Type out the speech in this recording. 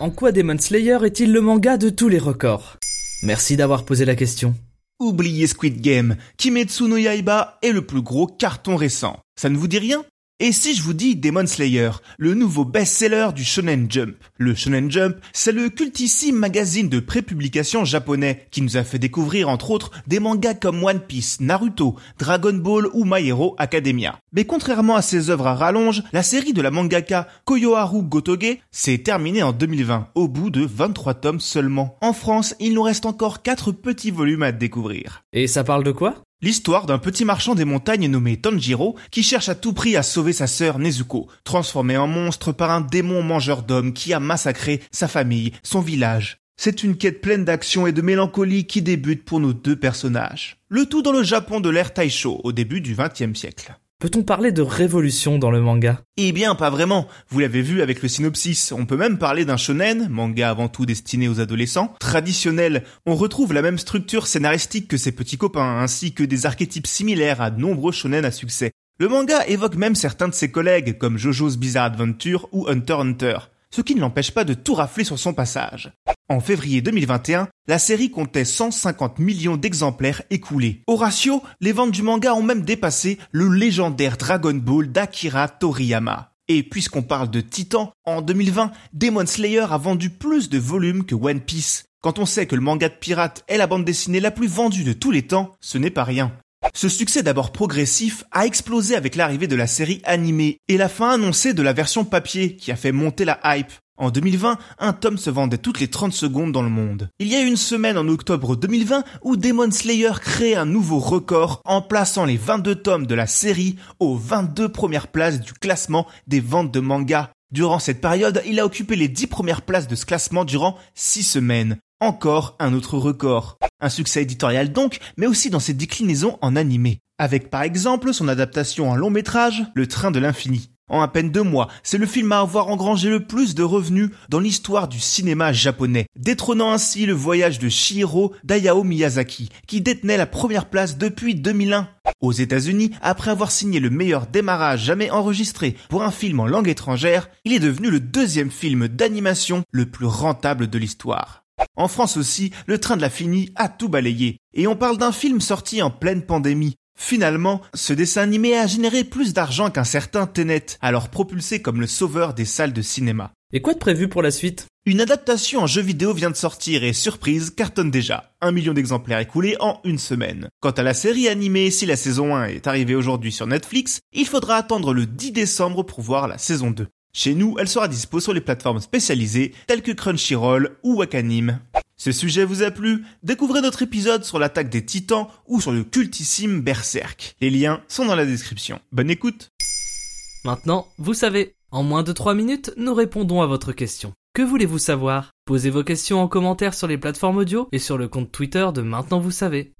En quoi Demon Slayer est-il le manga de tous les records? Merci d'avoir posé la question. Oubliez Squid Game, Kimetsu no Yaiba est le plus gros carton récent. Ça ne vous dit rien? Et si je vous dis Demon Slayer, le nouveau best-seller du Shonen Jump Le Shonen Jump, c'est le cultissime magazine de prépublication japonais qui nous a fait découvrir entre autres des mangas comme One Piece, Naruto, Dragon Ball ou My Hero Academia. Mais contrairement à ses œuvres à rallonge, la série de la mangaka Koyoharu Gotoge s'est terminée en 2020, au bout de 23 tomes seulement. En France, il nous reste encore 4 petits volumes à découvrir. Et ça parle de quoi? L'histoire d'un petit marchand des montagnes nommé Tanjiro qui cherche à tout prix à sauver sa sœur Nezuko, transformée en monstre par un démon mangeur d'hommes qui a massacré sa famille, son village. C'est une quête pleine d'action et de mélancolie qui débute pour nos deux personnages. Le tout dans le Japon de l'ère Taisho au début du XXe siècle. Peut-on parler de révolution dans le manga? Eh bien, pas vraiment. Vous l'avez vu avec le synopsis. On peut même parler d'un shonen, manga avant tout destiné aux adolescents, traditionnel. On retrouve la même structure scénaristique que ses petits copains, ainsi que des archétypes similaires à de nombreux shonen à succès. Le manga évoque même certains de ses collègues, comme JoJo's Bizarre Adventure ou Hunter Hunter ce qui ne l'empêche pas de tout rafler sur son passage. En février 2021, la série comptait 150 millions d'exemplaires écoulés. Au ratio, les ventes du manga ont même dépassé le légendaire Dragon Ball d'Akira Toriyama. Et puisqu'on parle de Titan, en 2020, Demon Slayer a vendu plus de volumes que One Piece. Quand on sait que le manga de pirate est la bande dessinée la plus vendue de tous les temps, ce n'est pas rien. Ce succès d'abord progressif a explosé avec l'arrivée de la série animée et la fin annoncée de la version papier qui a fait monter la hype. En 2020, un tome se vendait toutes les 30 secondes dans le monde. Il y a une semaine en octobre 2020 où Demon Slayer crée un nouveau record en plaçant les 22 tomes de la série aux 22 premières places du classement des ventes de manga. Durant cette période, il a occupé les 10 premières places de ce classement durant 6 semaines. Encore un autre record. Un succès éditorial donc, mais aussi dans ses déclinaisons en animé. Avec par exemple son adaptation en long métrage, Le Train de l'Infini. En à peine deux mois, c'est le film à avoir engrangé le plus de revenus dans l'histoire du cinéma japonais, détrônant ainsi le voyage de Shihiro d'Ayao Miyazaki, qui détenait la première place depuis 2001. Aux États-Unis, après avoir signé le meilleur démarrage jamais enregistré pour un film en langue étrangère, il est devenu le deuxième film d'animation le plus rentable de l'histoire. En France aussi, le train de la finie a tout balayé. Et on parle d'un film sorti en pleine pandémie. Finalement, ce dessin animé a généré plus d'argent qu'un certain Tenet, alors propulsé comme le sauveur des salles de cinéma. Et quoi de prévu pour la suite? Une adaptation en jeu vidéo vient de sortir et surprise cartonne déjà. Un million d'exemplaires écoulés en une semaine. Quant à la série animée, si la saison 1 est arrivée aujourd'hui sur Netflix, il faudra attendre le 10 décembre pour voir la saison 2. Chez nous, elle sera dispo sur les plateformes spécialisées telles que Crunchyroll ou Wakanim. Ce sujet vous a plu? Découvrez notre épisode sur l'attaque des titans ou sur le cultissime Berserk. Les liens sont dans la description. Bonne écoute Maintenant, vous savez, en moins de 3 minutes, nous répondons à votre question. Que voulez-vous savoir? Posez vos questions en commentaire sur les plateformes audio et sur le compte Twitter de Maintenant vous savez.